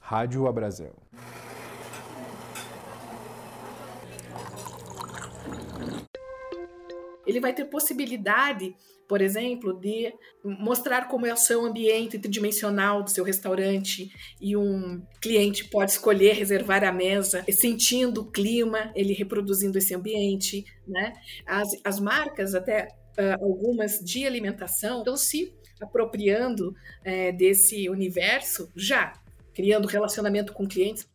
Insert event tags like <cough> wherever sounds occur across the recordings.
Rádio Abrazel. Ele vai ter possibilidade, por exemplo, de mostrar como é o seu ambiente tridimensional do seu restaurante e um cliente pode escolher reservar a mesa, sentindo o clima, ele reproduzindo esse ambiente, né? As, as marcas, até uh, algumas de alimentação, estão se apropriando uh, desse universo já, criando relacionamento com clientes.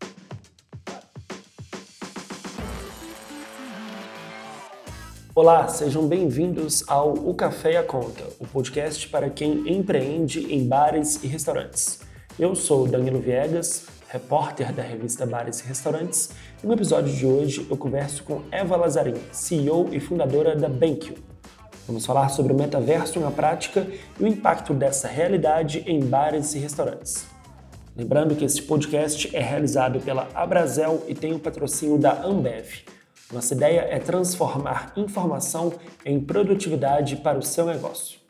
Olá, sejam bem-vindos ao O Café e a Conta, o podcast para quem empreende em bares e restaurantes. Eu sou Danilo Viegas, repórter da revista Bares e Restaurantes, e no episódio de hoje eu converso com Eva Lazarin, CEO e fundadora da BenQ. Vamos falar sobre o metaverso na prática e o impacto dessa realidade em bares e restaurantes. Lembrando que esse podcast é realizado pela Abrazel e tem o patrocínio da Ambev. Nossa ideia é transformar informação em produtividade para o seu negócio.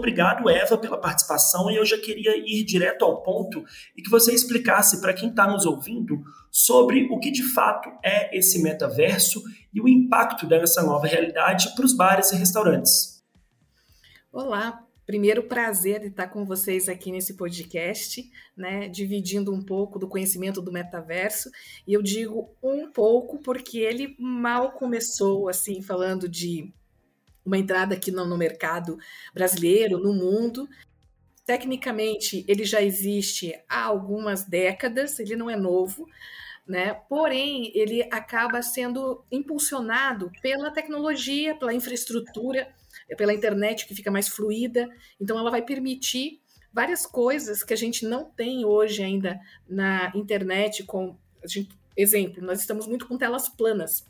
Obrigado, Eva, pela participação e eu já queria ir direto ao ponto e que você explicasse para quem está nos ouvindo sobre o que de fato é esse metaverso e o impacto dessa nova realidade para os bares e restaurantes. Olá, Primeiro, prazer de estar com vocês aqui nesse podcast, né, dividindo um pouco do conhecimento do metaverso. E eu digo um pouco porque ele mal começou, assim, falando de uma entrada aqui no, no mercado brasileiro, no mundo. Tecnicamente, ele já existe há algumas décadas, ele não é novo, né? Porém, ele acaba sendo impulsionado pela tecnologia, pela infraestrutura pela internet que fica mais fluida. Então, ela vai permitir várias coisas que a gente não tem hoje ainda na internet. Com gente, exemplo, nós estamos muito com telas planas.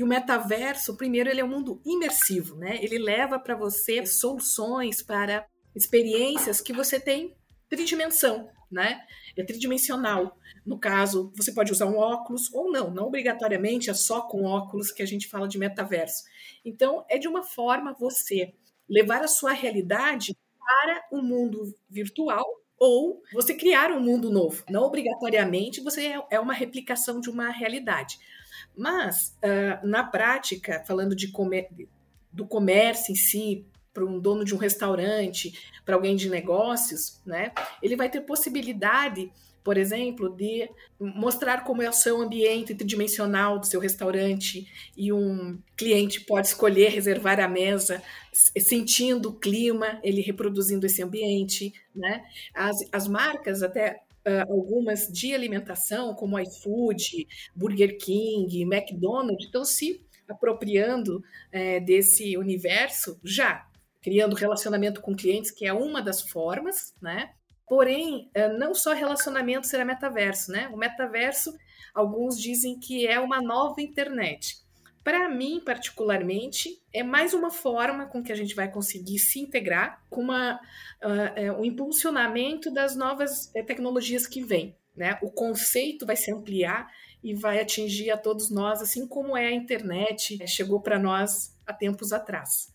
E o metaverso, primeiro, ele é um mundo imersivo, né? Ele leva para você soluções para experiências que você tem tridimensão, né? É tridimensional. No caso, você pode usar um óculos ou não, não obrigatoriamente é só com óculos que a gente fala de metaverso. Então, é de uma forma você levar a sua realidade para o um mundo virtual ou você criar um mundo novo. Não obrigatoriamente você é, é uma replicação de uma realidade. Mas, uh, na prática, falando de comer, do comércio em si, para um dono de um restaurante, para alguém de negócios, né? Ele vai ter possibilidade por exemplo, de mostrar como é o seu ambiente tridimensional do seu restaurante e um cliente pode escolher reservar a mesa sentindo o clima, ele reproduzindo esse ambiente, né? As, as marcas até uh, algumas de alimentação, como iFood, Burger King, McDonald's, estão se apropriando uh, desse universo já, criando relacionamento com clientes, que é uma das formas, né? Porém, eh, não só relacionamento será metaverso, né? O metaverso, alguns dizem que é uma nova internet. Para mim, particularmente, é mais uma forma com que a gente vai conseguir se integrar com uma, uh, um impulsionamento das novas tecnologias que vêm. Né? O conceito vai se ampliar e vai atingir a todos nós, assim como é a internet chegou para nós há tempos atrás.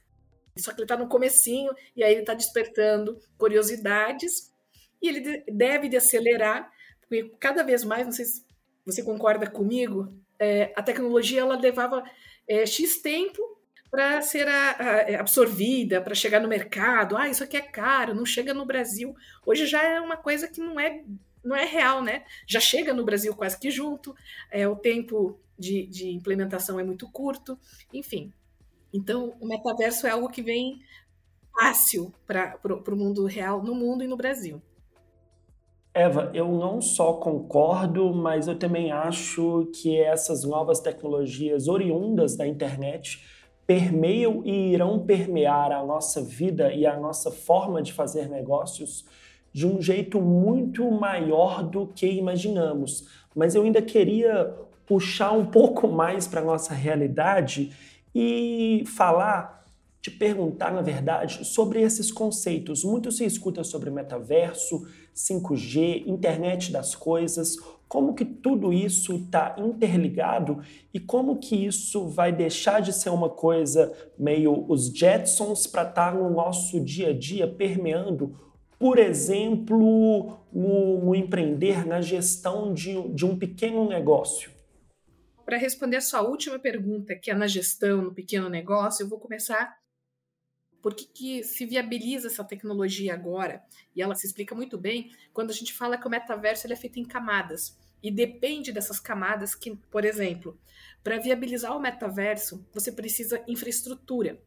Só que ele está no comecinho e aí ele está despertando curiosidades e ele deve de acelerar, porque cada vez mais, não sei se você concorda comigo, é, a tecnologia ela levava é, X tempo para ser a, a, é, absorvida, para chegar no mercado. Ah, isso aqui é caro, não chega no Brasil. Hoje já é uma coisa que não é, não é real, né? Já chega no Brasil quase que junto, é, o tempo de, de implementação é muito curto, enfim. Então, o metaverso é algo que vem fácil para o mundo real, no mundo e no Brasil. Eva, eu não só concordo, mas eu também acho que essas novas tecnologias oriundas da internet permeiam e irão permear a nossa vida e a nossa forma de fazer negócios de um jeito muito maior do que imaginamos. Mas eu ainda queria puxar um pouco mais para a nossa realidade e falar te perguntar, na verdade, sobre esses conceitos. Muito se escuta sobre metaverso, 5G, internet das coisas, como que tudo isso está interligado e como que isso vai deixar de ser uma coisa meio os Jetsons para estar tá no nosso dia a dia permeando, por exemplo, o, o empreender na gestão de, de um pequeno negócio. Para responder a sua última pergunta, que é na gestão, no pequeno negócio, eu vou começar por que, que se viabiliza essa tecnologia agora? E ela se explica muito bem quando a gente fala que o metaverso ele é feito em camadas. E depende dessas camadas que, por exemplo, para viabilizar o metaverso, você precisa infraestrutura.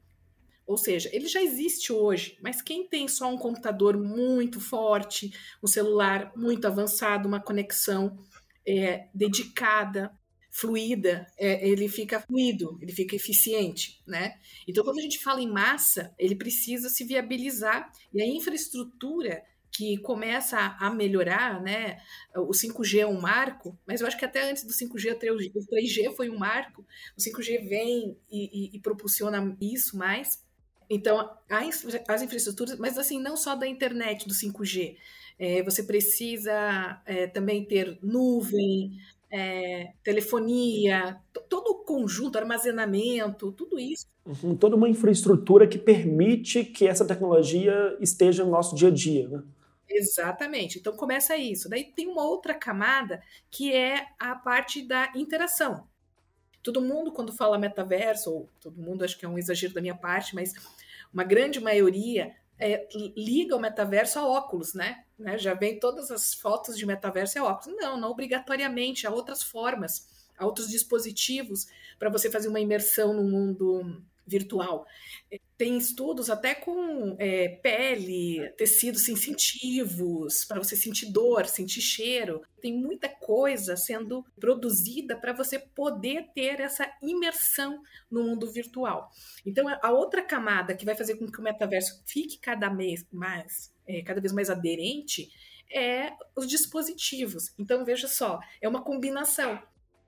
Ou seja, ele já existe hoje, mas quem tem só um computador muito forte, um celular muito avançado, uma conexão é, dedicada, fluida, é, ele fica fluido, ele fica eficiente, né? Então, quando a gente fala em massa, ele precisa se viabilizar e a infraestrutura que começa a melhorar, né? O 5G é um marco, mas eu acho que até antes do 5G, o 3G foi um marco. O 5G vem e, e, e isso mais. Então, as infraestruturas, mas assim, não só da internet, do 5G. É, você precisa é, também ter nuvem, é, telefonia, todo o conjunto, armazenamento, tudo isso. Uhum, toda uma infraestrutura que permite que essa tecnologia esteja no nosso dia a dia, né? Exatamente. Então começa isso. Daí tem uma outra camada que é a parte da interação. Todo mundo, quando fala metaverso, ou todo mundo, acho que é um exagero da minha parte, mas uma grande maioria é, liga o metaverso a óculos, né? né? Já vem todas as fotos de metaverso a óculos. Não, não obrigatoriamente, há outras formas, há outros dispositivos para você fazer uma imersão no mundo virtual. Tem estudos até com é, pele, tecidos sensitivos, para você sentir dor, sentir cheiro. Tem muita coisa sendo produzida para você poder ter essa imersão no mundo virtual. Então, a outra camada que vai fazer com que o metaverso fique cada vez mais, é, cada vez mais aderente é os dispositivos. Então, veja só, é uma combinação.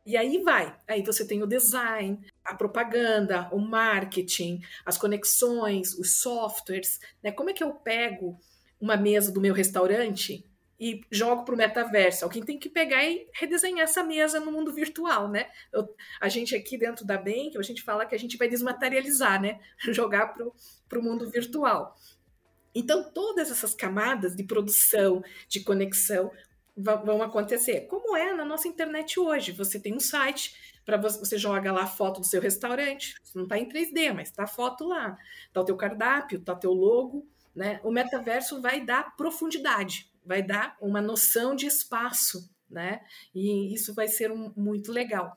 E aí vai. Aí você tem o design, a propaganda, o marketing, as conexões, os softwares. Né? Como é que eu pego uma mesa do meu restaurante e jogo para o metaverso? Alguém tem que pegar e redesenhar essa mesa no mundo virtual, né? Eu, a gente aqui dentro da Bank, a gente fala que a gente vai desmaterializar, né? <laughs> Jogar para o mundo virtual. Então, todas essas camadas de produção, de conexão, vão acontecer. Como é na nossa internet hoje. Você tem um site para você, você joga lá a foto do seu restaurante. Não está em 3D, mas está a foto lá. Está o teu cardápio, está teu logo. Né? O metaverso vai dar profundidade, vai dar uma noção de espaço, né? E isso vai ser um, muito legal.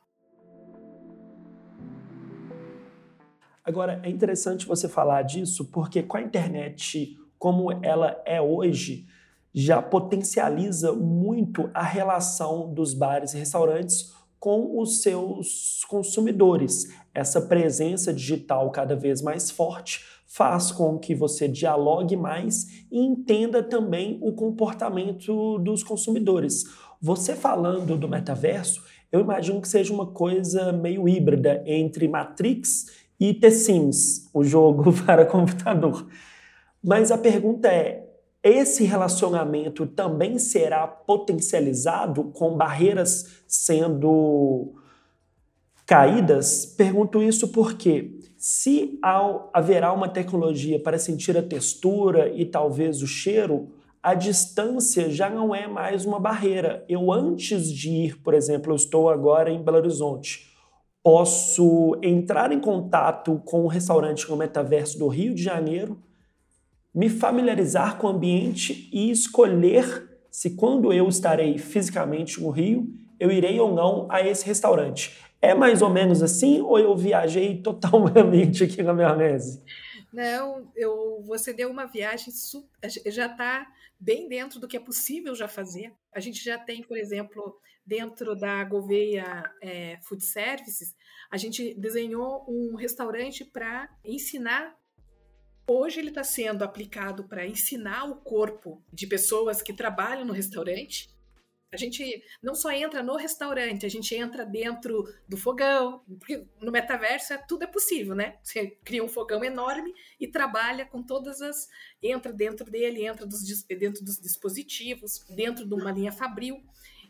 Agora, é interessante você falar disso, porque com a internet como ela é hoje, já potencializa muito a relação dos bares e restaurantes com os seus consumidores. Essa presença digital cada vez mais forte faz com que você dialogue mais e entenda também o comportamento dos consumidores. Você falando do metaverso, eu imagino que seja uma coisa meio híbrida entre Matrix e The Sims, o jogo <laughs> para computador. Mas a pergunta é: esse relacionamento também será potencializado com barreiras sendo caídas? Pergunto isso porque se ao, haverá uma tecnologia para sentir a textura e talvez o cheiro, a distância já não é mais uma barreira. Eu antes de ir, por exemplo, eu estou agora em Belo Horizonte, posso entrar em contato com um restaurante no metaverso do Rio de Janeiro me familiarizar com o ambiente e escolher se quando eu estarei fisicamente no Rio, eu irei ou não a esse restaurante. É mais ou menos assim ou eu viajei <laughs> totalmente aqui na maionese? Não, eu, você deu uma viagem, já está bem dentro do que é possível já fazer. A gente já tem, por exemplo, dentro da Gouveia é, Food Services, a gente desenhou um restaurante para ensinar Hoje ele está sendo aplicado para ensinar o corpo de pessoas que trabalham no restaurante A gente não só entra no restaurante, a gente entra dentro do fogão, porque no metaverso é, tudo é possível, né? Você cria um fogão enorme e trabalha com todas as. entra dentro dele, entra dos, dentro dos dispositivos, dentro de uma linha fabril.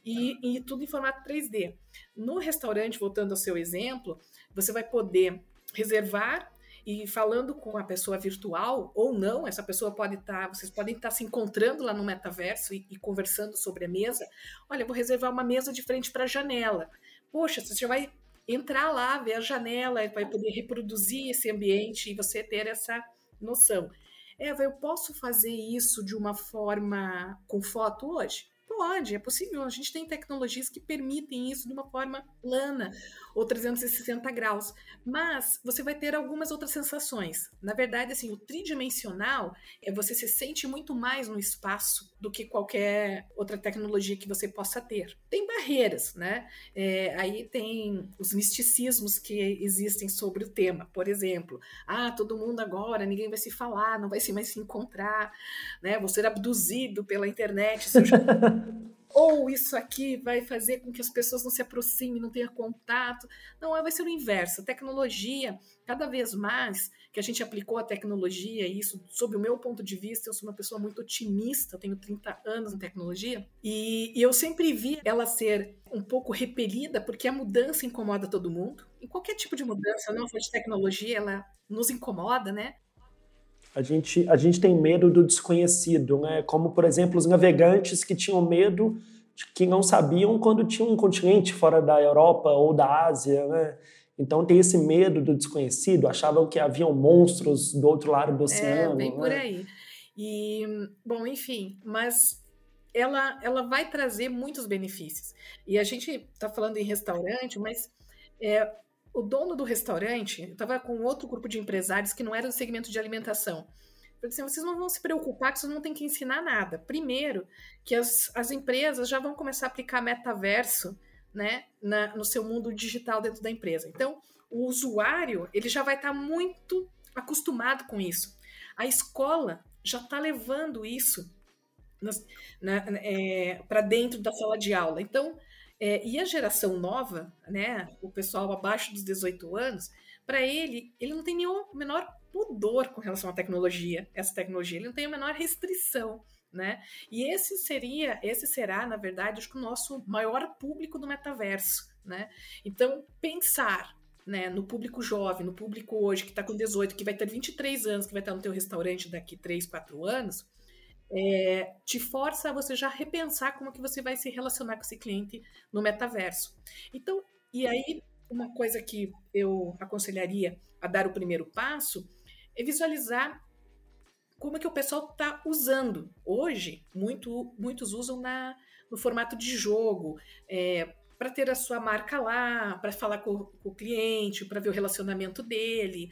E, e, tudo em formato 3D. No restaurante, voltando ao seu exemplo, você vai poder reservar e falando com a pessoa virtual ou não, essa pessoa pode estar, tá, vocês podem estar tá se encontrando lá no metaverso e, e conversando sobre a mesa. Olha, vou reservar uma mesa de frente para a janela. Poxa, você já vai entrar lá, ver a janela, vai poder reproduzir esse ambiente e você ter essa noção. Eva, eu posso fazer isso de uma forma com foto hoje? Pode, é possível. A gente tem tecnologias que permitem isso de uma forma plana ou 360 graus. Mas você vai ter algumas outras sensações. Na verdade, assim, o tridimensional é você se sente muito mais no espaço do que qualquer outra tecnologia que você possa ter. Tem barreiras, né? É, aí tem os misticismos que existem sobre o tema. Por exemplo, ah, todo mundo agora, ninguém vai se falar, não vai se mais se encontrar, né? Vou ser abduzido pela internet. Se eu. <laughs> ou isso aqui vai fazer com que as pessoas não se aproximem, não tenham contato. Não, vai ser o inverso. A tecnologia, cada vez mais que a gente aplicou a tecnologia, e isso, sob o meu ponto de vista, eu sou uma pessoa muito otimista, eu tenho 30 anos em tecnologia, e, e eu sempre vi ela ser um pouco repelida, porque a mudança incomoda todo mundo. Em qualquer tipo de mudança, não for de tecnologia, ela nos incomoda, né? A gente, a gente tem medo do desconhecido, né? Como, por exemplo, os navegantes que tinham medo de que não sabiam quando tinha um continente fora da Europa ou da Ásia, né? Então tem esse medo do desconhecido, achavam que haviam monstros do outro lado do é, oceano. É, bem né? por aí. E, bom, enfim, mas ela, ela vai trazer muitos benefícios. E a gente está falando em restaurante, mas é, o dono do restaurante estava com outro grupo de empresários que não era do segmento de alimentação. Eu disse, assim, vocês não vão se preocupar que vocês não têm que ensinar nada. Primeiro, que as, as empresas já vão começar a aplicar metaverso né, na, no seu mundo digital dentro da empresa. Então, o usuário ele já vai estar tá muito acostumado com isso. A escola já está levando isso é, para dentro da sala de aula. Então, é, e a geração nova, né, o pessoal abaixo dos 18 anos, para ele, ele não tem nenhum menor pudor com relação à tecnologia, essa tecnologia, ele não tem a menor restrição. Né? E esse seria, esse será, na verdade, acho que o nosso maior público do metaverso, né? Então, pensar né, no público jovem, no público hoje que está com 18, que vai ter 23 anos, que vai estar no teu restaurante daqui 3, 4 anos, é, te força a você já repensar como que você vai se relacionar com esse cliente no metaverso. Então, e aí, uma coisa que eu aconselharia a dar o primeiro passo é visualizar como que o pessoal está usando. Hoje, muito, muitos usam na, no formato de jogo, é, para ter a sua marca lá, para falar com, com, o cliente, para ver o relacionamento dele.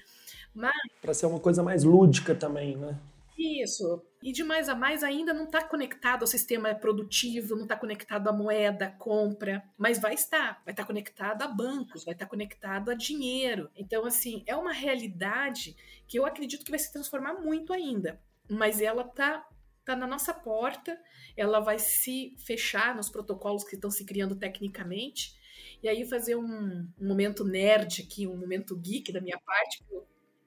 Mas... Para ser uma coisa mais lúdica também, né? Isso. E de mais a mais ainda não está conectado ao sistema produtivo, não está conectado à moeda, à compra, mas vai estar, vai estar tá conectado a bancos, vai estar tá conectado a dinheiro. Então, assim, é uma realidade que eu acredito que vai se transformar muito ainda, mas ela está tá na nossa porta, ela vai se fechar nos protocolos que estão se criando tecnicamente. E aí fazer um, um momento nerd aqui, um momento geek da minha parte,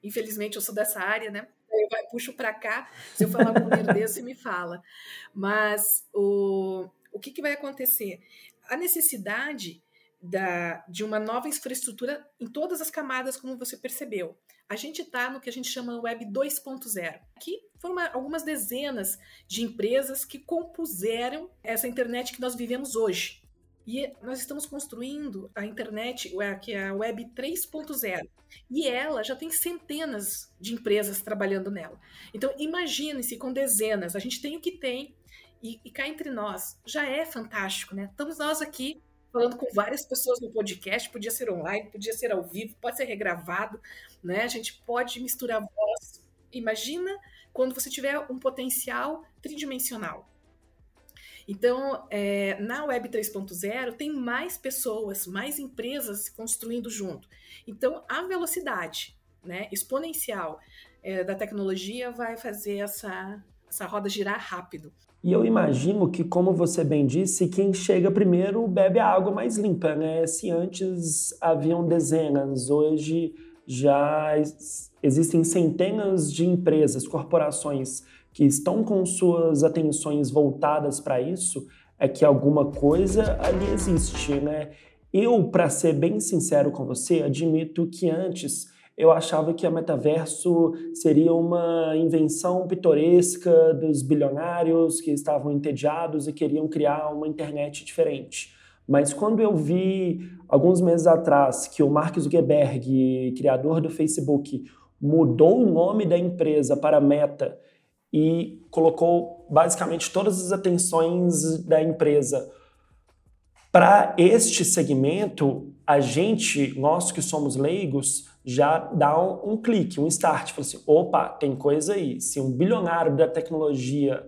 infelizmente eu sou dessa área, né? Eu vai, puxo para cá, se eu falar um número desse, me fala. Mas o, o que, que vai acontecer? A necessidade da, de uma nova infraestrutura em todas as camadas, como você percebeu. A gente está no que a gente chama Web 2.0. Aqui foram uma, algumas dezenas de empresas que compuseram essa internet que nós vivemos hoje. E nós estamos construindo a internet, que é a Web 3.0. E ela já tem centenas de empresas trabalhando nela. Então, imagine-se com dezenas. A gente tem o que tem, e, e cá entre nós, já é fantástico, né? Estamos nós aqui falando com várias pessoas no podcast, podia ser online, podia ser ao vivo, pode ser regravado, né? A gente pode misturar voz. Imagina quando você tiver um potencial tridimensional. Então, é, na Web 3.0 tem mais pessoas, mais empresas construindo junto. Então, a velocidade né, exponencial é, da tecnologia vai fazer essa, essa roda girar rápido. E eu imagino que, como você bem disse, quem chega primeiro bebe a água mais limpa, né? Se antes haviam dezenas, hoje já existem centenas de empresas, corporações que estão com suas atenções voltadas para isso, é que alguma coisa ali existe, né? Eu, para ser bem sincero com você, admito que antes eu achava que a metaverso seria uma invenção pitoresca dos bilionários que estavam entediados e queriam criar uma internet diferente. Mas quando eu vi alguns meses atrás que o Mark Zuckerberg, criador do Facebook, mudou o nome da empresa para Meta e colocou basicamente todas as atenções da empresa para este segmento, a gente, nós que somos leigos, já dá um, um clique, um start. Fala assim: opa, tem coisa aí. Se um bilionário da tecnologia,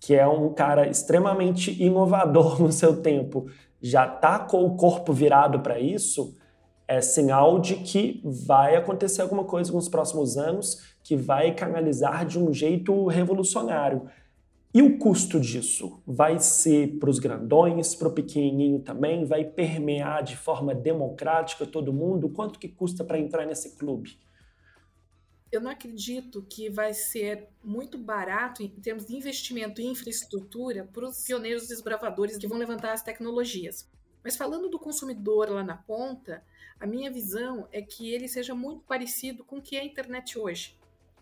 que é um cara extremamente inovador <laughs> no seu tempo, já está com o corpo virado para isso, é sinal de que vai acontecer alguma coisa nos próximos anos que vai canalizar de um jeito revolucionário. E o custo disso vai ser para os grandões, para o pequenininho também? Vai permear de forma democrática todo mundo? Quanto que custa para entrar nesse clube? Eu não acredito que vai ser muito barato em termos de investimento em infraestrutura para os pioneiros desbravadores que vão levantar as tecnologias. Mas falando do consumidor lá na ponta, a minha visão é que ele seja muito parecido com o que é a internet hoje.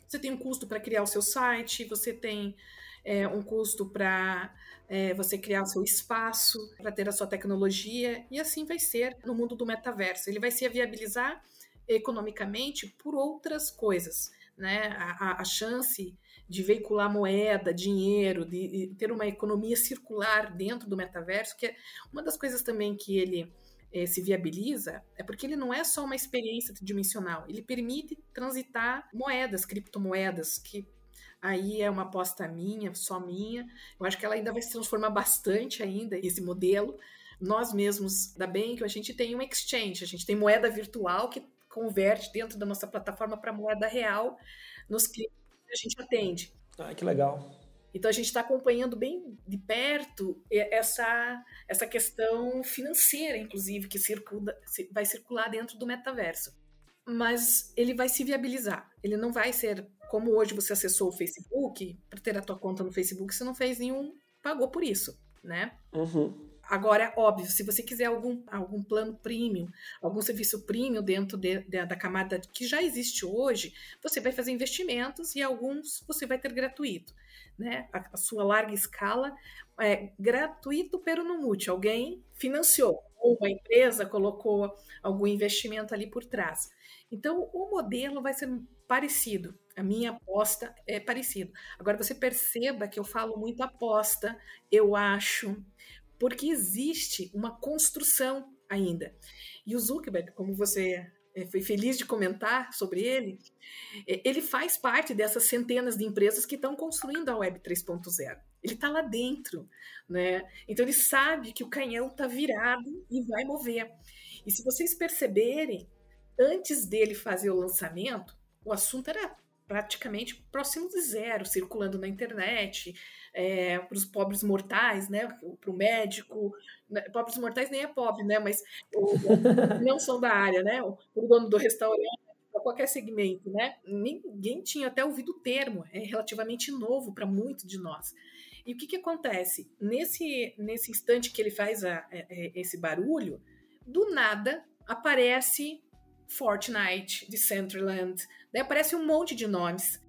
Você tem um custo para criar o seu site, você tem é, um custo para é, você criar o seu espaço, para ter a sua tecnologia, e assim vai ser no mundo do metaverso. Ele vai se viabilizar economicamente por outras coisas. Né? A, a, chance de veicular moeda, dinheiro, de, de, ter uma economia circular dentro do metaverso, que é uma das coisas também que ele é, se viabiliza, é porque ele não é só uma experiência tridimensional, ele permite transitar moedas, criptomoedas, que aí é uma aposta minha, só minha. Eu acho que ela ainda vai se transformar bastante ainda, esse modelo. Nós mesmos, da que a gente tem um exchange, a gente tem moeda virtual que converte dentro da nossa plataforma para moeda real nos clientes que a gente atende. Ah, que legal. Então a gente está acompanhando bem de perto essa, essa questão financeira, inclusive, que circula, vai circular dentro do metaverso. Mas ele vai se viabilizar. Ele não vai ser como hoje você acessou o Facebook, para ter a tua conta no Facebook, você não fez nenhum, pagou por isso, né? Uhum. Agora, óbvio, se você quiser algum, algum plano premium, algum serviço premium dentro de, de, da camada que já existe hoje, você vai fazer investimentos e alguns você vai ter gratuito. Né? A, a sua larga escala é gratuito, pero no mútil. Alguém financiou, ou uma empresa colocou algum investimento ali por trás. Então, o modelo vai ser parecido. A minha aposta é parecido. Agora você perceba que eu falo muito aposta, eu acho, porque existe uma construção ainda. E o Zuckerberg, como você eh, foi feliz de comentar sobre ele, eh, ele faz parte dessas centenas de empresas que estão construindo a Web 3.0. Ele está lá dentro, né? Então ele sabe que o canhão está virado e vai mover. E se vocês perceberem, antes dele fazer o lançamento, o assunto era praticamente próximo de zero, circulando na internet, é, para os pobres mortais, né, para o médico, né, pobres mortais nem é pobre, né, mas o, <laughs> não são da área, né, o dono do restaurante, para qualquer segmento, né, ninguém tinha até ouvido o termo, é relativamente novo para muito de nós. E o que, que acontece? Nesse, nesse instante que ele faz a, a, é, a, é, esse barulho, do nada aparece Fortnite, Decentraland, daí aparece um monte de nomes.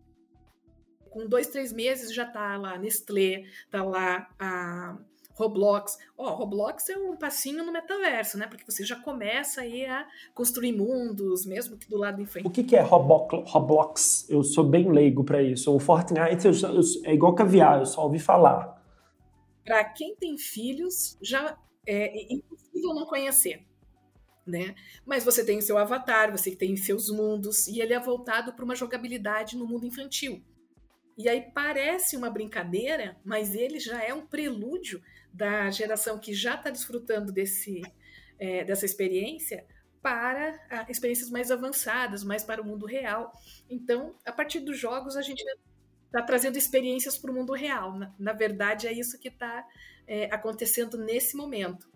Com dois, três meses já tá lá Nestlé, tá lá a Roblox. Ó, oh, Roblox é um passinho no metaverso, né? Porque você já começa aí a construir mundos, mesmo que do lado em frente. O que, que é Roblox? Eu sou bem leigo para isso. O Fortnite eu, eu, é igual caviar, eu só ouvi falar. Para quem tem filhos, já é impossível não conhecer né? Mas você tem o seu avatar, você tem seus mundos, e ele é voltado para uma jogabilidade no mundo infantil. E aí parece uma brincadeira, mas ele já é um prelúdio da geração que já está desfrutando desse, é, dessa experiência para ah, experiências mais avançadas, mais para o mundo real. Então, a partir dos jogos, a gente está trazendo experiências para o mundo real. Na, na, verdade, é isso que está é, acontecendo nesse momento.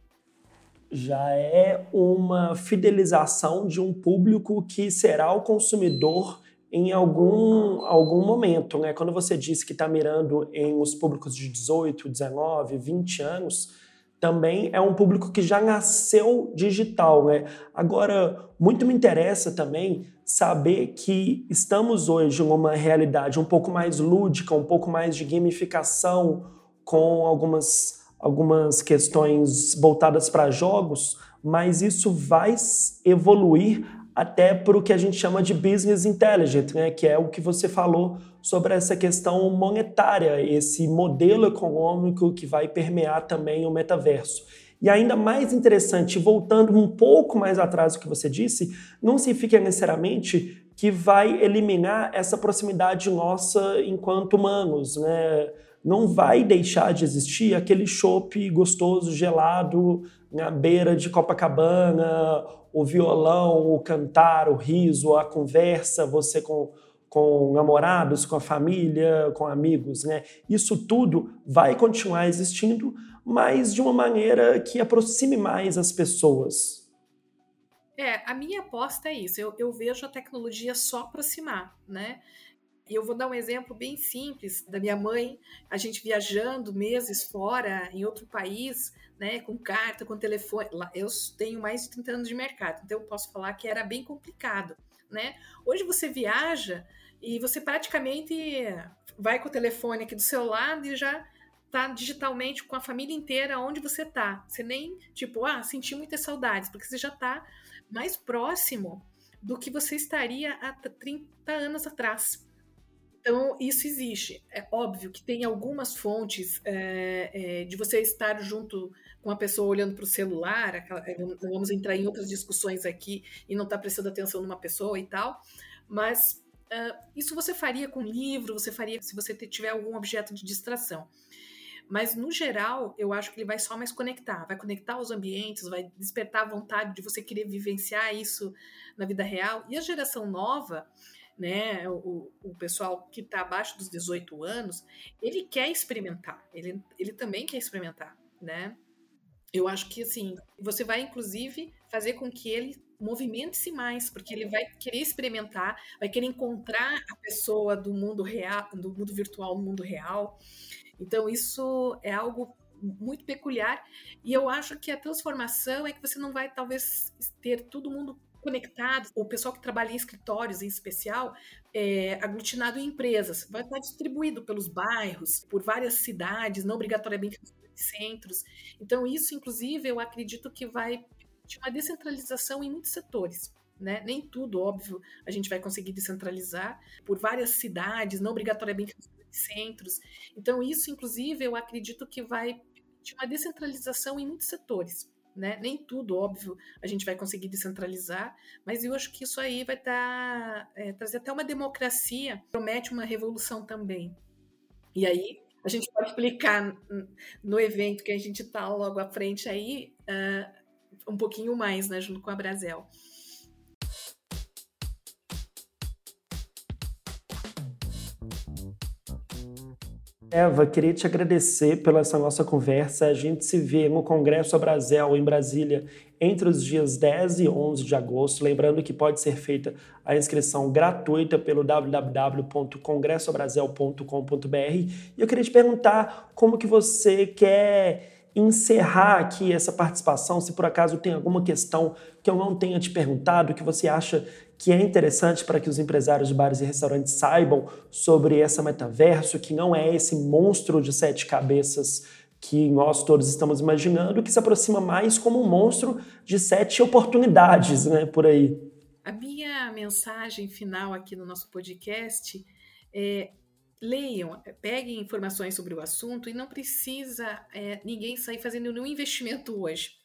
Já é uma fidelização de um público que será o consumidor em algum, algum momento. Né? Quando você disse que está mirando em os públicos de 18, 19, 20 anos, também é um público que já nasceu digital. Né? Agora, muito me interessa também saber que estamos hoje numa realidade um pouco mais lúdica, um pouco mais de gamificação, com algumas, algumas questões voltadas para jogos, mas isso vai evoluir até para o que a gente chama de business intelligence, né? que é o que você falou sobre essa questão monetária, esse modelo econômico que vai permear também o metaverso. E ainda mais interessante, voltando um pouco mais atrás do que você disse, não significa necessariamente que vai eliminar essa proximidade nossa enquanto humanos, né? Não vai deixar de existir aquele chopp gostoso, gelado, na beira de Copacabana, o violão, o cantar, o riso, a conversa, você com, com namorados, com a família, com amigos, né? Isso tudo vai continuar existindo, mas de uma maneira que aproxime mais as pessoas. É, a minha aposta é isso. Eu, eu vejo a tecnologia só aproximar, né? E eu vou dar um exemplo bem simples da minha mãe, a gente viajando meses fora, em outro país, né, com carta, com telefone. Eu tenho mais de 30 anos de mercado, então eu posso falar que era bem complicado, né? Hoje você viaja e você praticamente vai com o telefone aqui do seu lado e já tá digitalmente com a família inteira onde você tá. Você nem, tipo, ah, senti muitas saudades, porque você já tá mais próximo do que você estaria há 30 anos atrás. Então, isso existe. É óbvio que tem algumas fontes é, é, de você estar junto com a pessoa olhando para o celular, aquela, é, vamos entrar em outras discussões aqui e não estar tá prestando atenção numa pessoa e tal, mas uh, isso você faria com livro, você faria se você tiver algum objeto de distração. Mas, no geral, eu acho que ele vai só mais conectar, vai conectar os ambientes, vai despertar a vontade de você querer vivenciar isso na vida real. E a geração nova, né, o, o pessoal que está abaixo dos 18 anos, ele quer experimentar, ele, ele também quer experimentar, né? Eu acho que, assim, você vai, inclusive, fazer com que ele movimente-se mais, porque ele vai querer experimentar, vai querer encontrar a pessoa do mundo real, do mundo virtual no mundo real. Então, isso é algo muito peculiar. E eu acho que a transformação é que você não vai, talvez, ter todo mundo conectado. O pessoal que trabalha em escritórios, em especial, é, aglutinado em empresas. Vai estar distribuído pelos bairros, por várias cidades, não obrigatoriamente centros. Então, isso, inclusive, eu acredito que vai ter uma descentralização em muitos setores. Né? Nem tudo, óbvio, a gente vai conseguir descentralizar por várias cidades, não obrigatoriamente centros. Então, isso, inclusive, eu acredito que vai ter uma descentralização em muitos setores. Né? Nem tudo, óbvio, a gente vai conseguir descentralizar, mas eu acho que isso aí vai dar, é, trazer até uma democracia, promete uma revolução também. E aí a gente pode explicar no evento que a gente está logo à frente aí uh, um pouquinho mais, né, junto com a Brasel. Eva, queria te agradecer pela essa nossa conversa. A gente se vê no Congresso Abrazel, em Brasília, entre os dias 10 e 11 de agosto. Lembrando que pode ser feita a inscrição gratuita pelo www.congressoabrazel.com.br. E eu queria te perguntar como que você quer encerrar aqui essa participação, se por acaso tem alguma questão que eu não tenha te perguntado, que você acha que é interessante para que os empresários de bares e restaurantes saibam sobre essa metaverso, que não é esse monstro de sete cabeças que nós todos estamos imaginando, que se aproxima mais como um monstro de sete oportunidades, né, por aí. A minha mensagem final aqui no nosso podcast é leiam, peguem informações sobre o assunto e não precisa é, ninguém sair fazendo nenhum investimento hoje.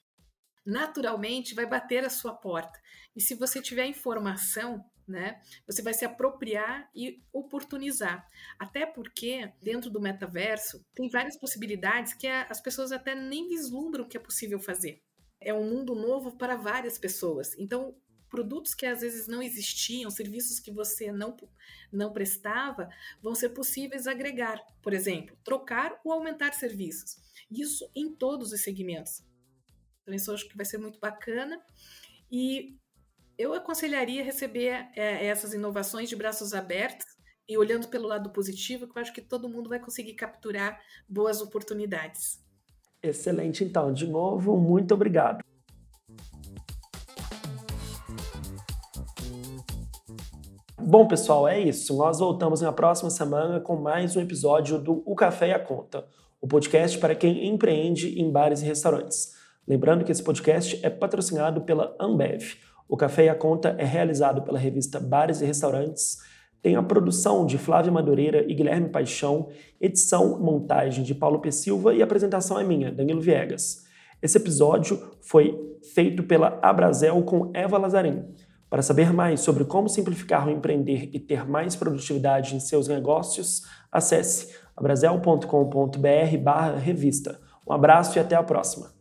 Naturalmente vai bater a sua porta. E se você tiver informação, né, você vai se apropriar e oportunizar. Até porque, dentro do metaverso, tem várias possibilidades que as pessoas até nem vislumbram que é possível fazer. É um mundo novo para várias pessoas. Então, produtos que às vezes não existiam, serviços que você não, não prestava, vão ser possíveis agregar. Por exemplo, trocar ou aumentar serviços. Isso em todos os segmentos. Então, isso eu acho que vai ser muito bacana. E eu aconselharia receber é, essas inovações de braços abertos e olhando pelo lado positivo, que eu acho que todo mundo vai conseguir capturar boas oportunidades. Excelente, então. De novo, muito obrigado. Bom, pessoal, é isso. Nós voltamos na próxima semana com mais um episódio do O Café e a Conta, o podcast para quem empreende em bares e restaurantes. Lembrando que esse podcast é patrocinado pela Ambev. O Café e a Conta é realizado pela revista Bares e Restaurantes, tem a produção de Flávia Madureira e Guilherme Paixão, edição, montagem de Paulo P. Silva e apresentação é minha, Danilo Viegas. Esse episódio foi feito pela Abrazel com Eva Lazarim. Para saber mais sobre como simplificar o empreender e ter mais produtividade em seus negócios, acesse abrazel.com.br/revista. Um abraço e até a próxima.